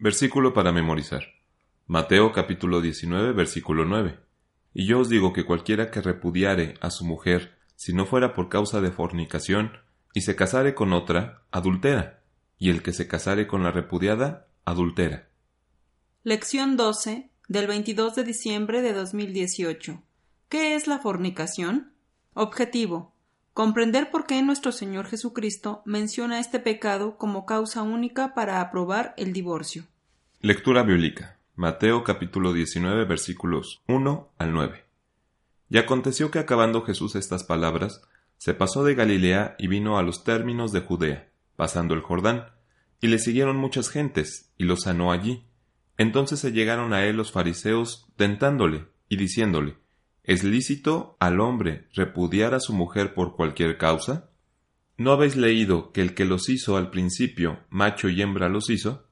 Versículo para memorizar. Mateo capítulo 19, versículo 9. Y yo os digo que cualquiera que repudiare a su mujer, si no fuera por causa de fornicación, y se casare con otra, adultera, y el que se casare con la repudiada, adultera. Lección 12 del 22 de diciembre de 2018. ¿Qué es la fornicación? Objetivo. Comprender por qué nuestro Señor Jesucristo menciona este pecado como causa única para aprobar el divorcio. Lectura bíblica. Mateo capítulo 19 versículos 1 al 9. Y aconteció que acabando Jesús estas palabras, se pasó de Galilea y vino a los términos de Judea, pasando el Jordán, y le siguieron muchas gentes, y lo sanó allí. Entonces se llegaron a él los fariseos, tentándole, y diciéndole, ¿Es lícito al hombre repudiar a su mujer por cualquier causa? ¿No habéis leído que el que los hizo al principio, macho y hembra los hizo?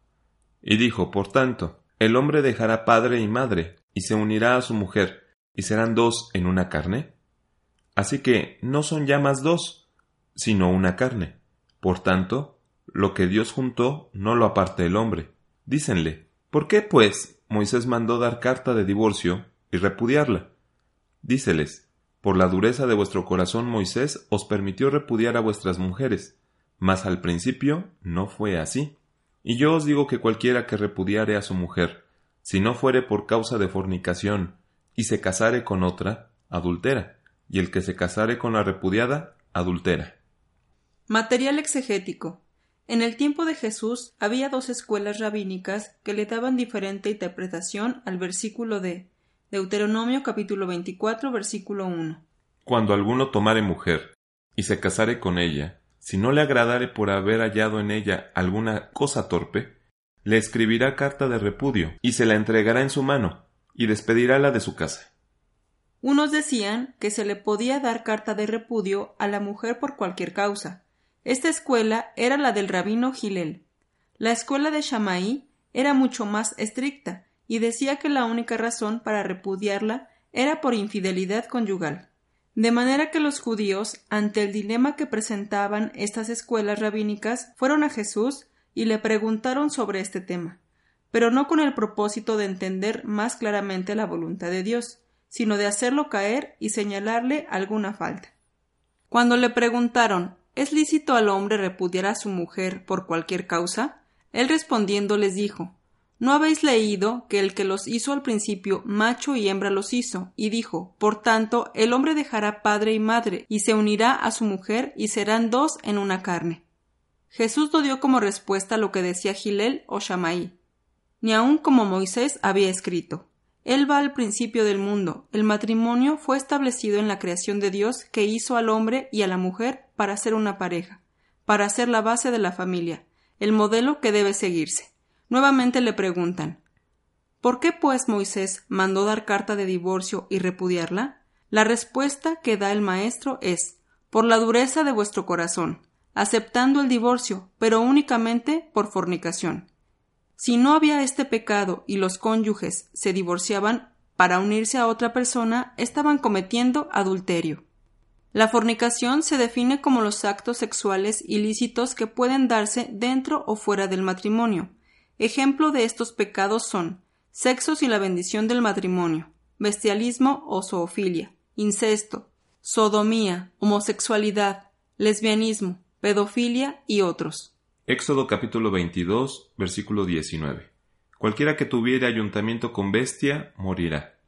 Y dijo, por tanto, el hombre dejará padre y madre, y se unirá a su mujer, y serán dos en una carne. Así que no son ya más dos, sino una carne. Por tanto, lo que Dios juntó no lo aparte el hombre. Dícenle, ¿por qué, pues, Moisés mandó dar carta de divorcio y repudiarla? Díceles, por la dureza de vuestro corazón Moisés os permitió repudiar a vuestras mujeres, mas al principio no fue así. Y yo os digo que cualquiera que repudiare a su mujer, si no fuere por causa de fornicación, y se casare con otra, adultera, y el que se casare con la repudiada, adultera. Material exegético. En el tiempo de Jesús había dos escuelas rabínicas que le daban diferente interpretación al versículo de Deuteronomio capítulo 24 versículo 1. Cuando alguno tomare mujer y se casare con ella, si no le agradare por haber hallado en ella alguna cosa torpe, le escribirá carta de repudio y se la entregará en su mano y despedirála de su casa. Unos decían que se le podía dar carta de repudio a la mujer por cualquier causa. Esta escuela era la del rabino Gilel. La escuela de Shammai era mucho más estricta y decía que la única razón para repudiarla era por infidelidad conyugal. De manera que los judíos, ante el dilema que presentaban estas escuelas rabínicas, fueron a Jesús y le preguntaron sobre este tema, pero no con el propósito de entender más claramente la voluntad de Dios, sino de hacerlo caer y señalarle alguna falta. Cuando le preguntaron ¿Es lícito al hombre repudiar a su mujer por cualquier causa? Él respondiendo les dijo ¿No habéis leído que el que los hizo al principio macho y hembra los hizo? Y dijo, Por tanto, el hombre dejará padre y madre, y se unirá a su mujer, y serán dos en una carne. Jesús no dio como respuesta lo que decía Gilel o Shamaí, ni aun como Moisés había escrito. Él va al principio del mundo. El matrimonio fue establecido en la creación de Dios que hizo al hombre y a la mujer para ser una pareja, para ser la base de la familia, el modelo que debe seguirse. Nuevamente le preguntan ¿Por qué pues Moisés mandó dar carta de divorcio y repudiarla? La respuesta que da el maestro es por la dureza de vuestro corazón, aceptando el divorcio, pero únicamente por fornicación. Si no había este pecado y los cónyuges se divorciaban para unirse a otra persona, estaban cometiendo adulterio. La fornicación se define como los actos sexuales ilícitos que pueden darse dentro o fuera del matrimonio, Ejemplo de estos pecados son sexo sin la bendición del matrimonio, bestialismo o zoofilia, incesto, sodomía, homosexualidad, lesbianismo, pedofilia y otros. Éxodo capítulo 22, versículo 19. Cualquiera que tuviere ayuntamiento con bestia, morirá.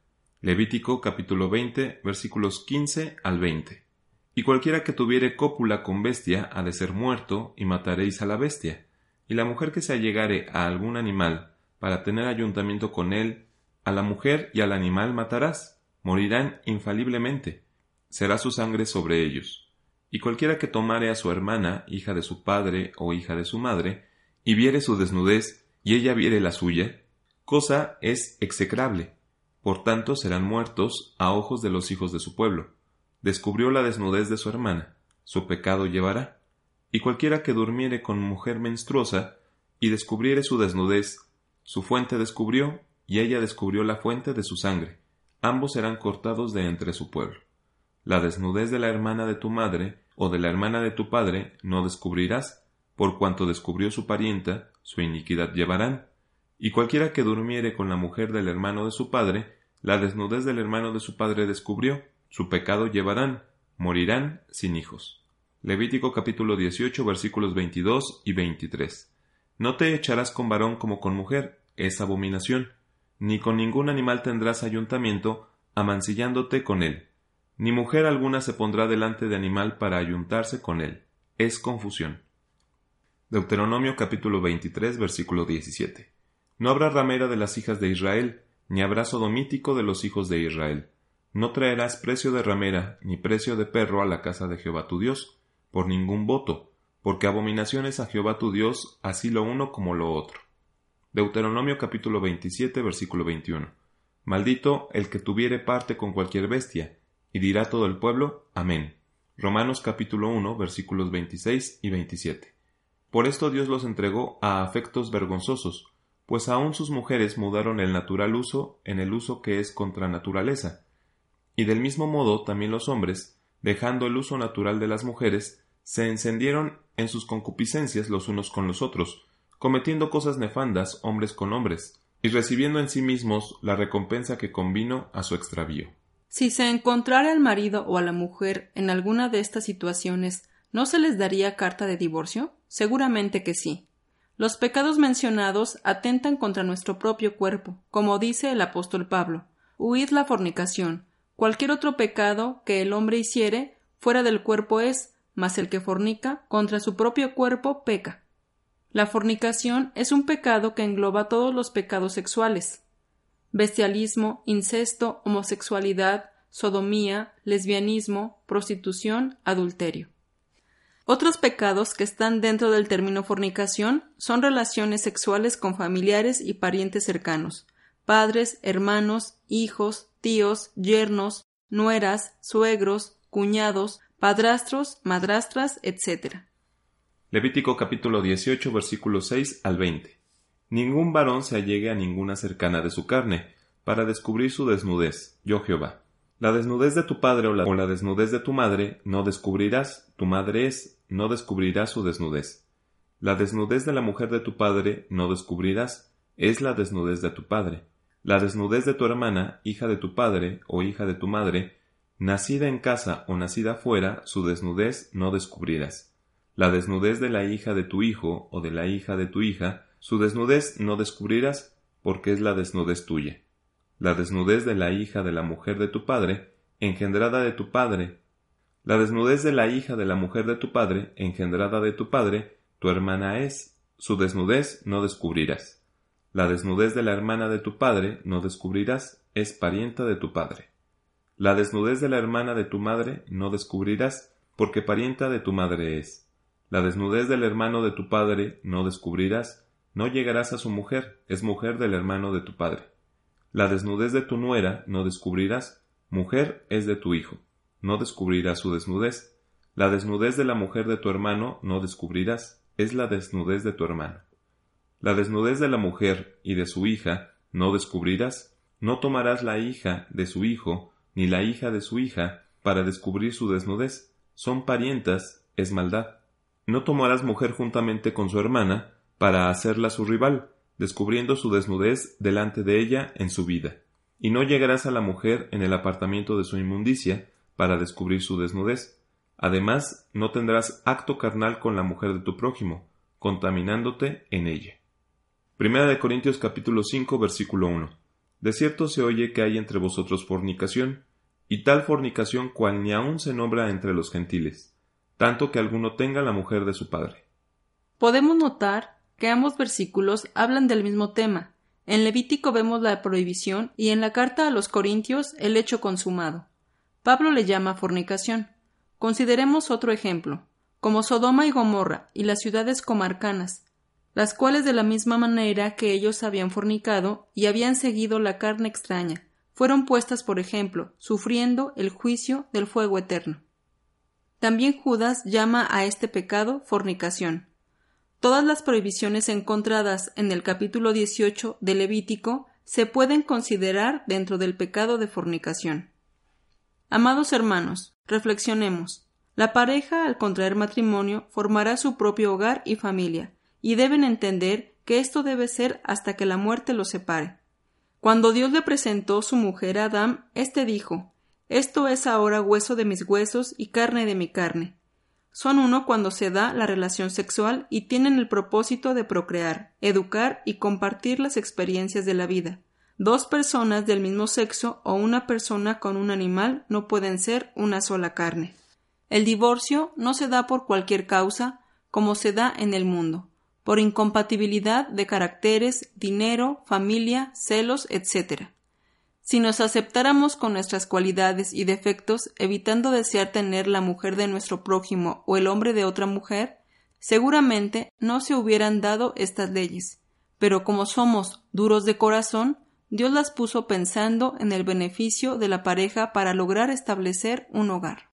Levítico capítulo 20, versículos 15 al 20. Y cualquiera que tuviere cópula con bestia ha de ser muerto, y mataréis a la bestia y la mujer que se allegare a algún animal para tener ayuntamiento con él, a la mujer y al animal matarás, morirán infaliblemente, será su sangre sobre ellos. Y cualquiera que tomare a su hermana, hija de su padre o hija de su madre, y viere su desnudez, y ella viere la suya, cosa es execrable. Por tanto serán muertos a ojos de los hijos de su pueblo. Descubrió la desnudez de su hermana, su pecado llevará y cualquiera que durmiere con mujer menstruosa y descubriere su desnudez, su fuente descubrió, y ella descubrió la fuente de su sangre, ambos serán cortados de entre su pueblo. La desnudez de la hermana de tu madre o de la hermana de tu padre no descubrirás, por cuanto descubrió su parienta, su iniquidad llevarán, Y cualquiera que durmiere con la mujer del hermano de su padre, la desnudez del hermano de su padre descubrió, su pecado llevarán, morirán sin hijos. Levítico capítulo 18 versículos 22 y 23. No te echarás con varón como con mujer, es abominación, ni con ningún animal tendrás ayuntamiento, amancillándote con él, ni mujer alguna se pondrá delante de animal para ayuntarse con él, es confusión. Deuteronomio capítulo 23 versículo 17. No habrá ramera de las hijas de Israel, ni habrá sodomítico de los hijos de Israel. No traerás precio de ramera, ni precio de perro a la casa de Jehová tu Dios, por ningún voto, porque abominaciones a Jehová tu Dios, así lo uno como lo otro. Deuteronomio capítulo 27 versículo 21. Maldito el que tuviere parte con cualquier bestia, y dirá todo el pueblo, Amén. Romanos capítulo 1 versículos 26 y 27. Por esto Dios los entregó a afectos vergonzosos, pues aun sus mujeres mudaron el natural uso en el uso que es contra naturaleza. Y del mismo modo también los hombres, dejando el uso natural de las mujeres, se encendieron en sus concupiscencias los unos con los otros, cometiendo cosas nefandas hombres con hombres, y recibiendo en sí mismos la recompensa que convino a su extravío. Si se encontrara al marido o a la mujer en alguna de estas situaciones, ¿no se les daría carta de divorcio? Seguramente que sí. Los pecados mencionados atentan contra nuestro propio cuerpo, como dice el apóstol Pablo. Huid la fornicación. Cualquier otro pecado que el hombre hiciere fuera del cuerpo es, mas el que fornica contra su propio cuerpo peca. La fornicación es un pecado que engloba todos los pecados sexuales. Bestialismo, incesto, homosexualidad, sodomía, lesbianismo, prostitución, adulterio. Otros pecados que están dentro del término fornicación son relaciones sexuales con familiares y parientes cercanos, padres, hermanos, hijos, tíos, yernos, nueras, suegros, cuñados, padrastros, madrastras, etc. Levítico capítulo 18 versículos 6 al 20. Ningún varón se allegue a ninguna cercana de su carne, para descubrir su desnudez, yo Jehová. La desnudez de tu padre o la, o la desnudez de tu madre no descubrirás, tu madre es, no descubrirás su desnudez. La desnudez de la mujer de tu padre no descubrirás, es la desnudez de tu padre. La desnudez de tu hermana, hija de tu padre o hija de tu madre, nacida en casa o nacida fuera, su desnudez no descubrirás. La desnudez de la hija de tu hijo o de la hija de tu hija, su desnudez no descubrirás, porque es la desnudez tuya. La desnudez de la hija de la mujer de tu padre, engendrada de tu padre, la desnudez de la hija de la mujer de tu padre, engendrada de tu padre, tu hermana es, su desnudez no descubrirás. La desnudez de la hermana de tu padre no descubrirás, es parienta de tu padre. La desnudez de la hermana de tu madre no descubrirás, porque parienta de tu madre es. La desnudez del hermano de tu padre no descubrirás, no llegarás a su mujer, es mujer del hermano de tu padre. La desnudez de tu nuera no descubrirás, mujer es de tu hijo no descubrirás su desnudez. La desnudez de la mujer de tu hermano no descubrirás, es la desnudez de tu hermano. La desnudez de la mujer y de su hija no descubrirás, no tomarás la hija de su hijo, ni la hija de su hija, para descubrir su desnudez, son parientas, es maldad. No tomarás mujer juntamente con su hermana, para hacerla su rival, descubriendo su desnudez delante de ella en su vida. Y no llegarás a la mujer en el apartamiento de su inmundicia, para descubrir su desnudez. Además, no tendrás acto carnal con la mujer de tu prójimo, contaminándote en ella. Primera de Corintios capítulo 5 versículo 1. De cierto se oye que hay entre vosotros fornicación, y tal fornicación cual ni aun se nombra entre los gentiles, tanto que alguno tenga la mujer de su padre. Podemos notar que ambos versículos hablan del mismo tema. En Levítico vemos la prohibición y en la carta a los Corintios el hecho consumado. Pablo le llama fornicación. Consideremos otro ejemplo, como Sodoma y Gomorra y las ciudades comarcanas, las cuales de la misma manera que ellos habían fornicado y habían seguido la carne extraña, fueron puestas por ejemplo, sufriendo el juicio del fuego eterno. También Judas llama a este pecado fornicación. Todas las prohibiciones encontradas en el capítulo 18 de Levítico se pueden considerar dentro del pecado de fornicación. Amados hermanos, reflexionemos. La pareja, al contraer matrimonio, formará su propio hogar y familia, y deben entender que esto debe ser hasta que la muerte los separe. Cuando Dios le presentó su mujer a Adán, éste dijo Esto es ahora hueso de mis huesos y carne de mi carne. Son uno cuando se da la relación sexual y tienen el propósito de procrear, educar y compartir las experiencias de la vida. Dos personas del mismo sexo o una persona con un animal no pueden ser una sola carne. El divorcio no se da por cualquier causa, como se da en el mundo por incompatibilidad de caracteres, dinero, familia, celos, etc. Si nos aceptáramos con nuestras cualidades y defectos, evitando desear tener la mujer de nuestro prójimo o el hombre de otra mujer, seguramente no se hubieran dado estas leyes. Pero como somos duros de corazón, Dios las puso pensando en el beneficio de la pareja para lograr establecer un hogar.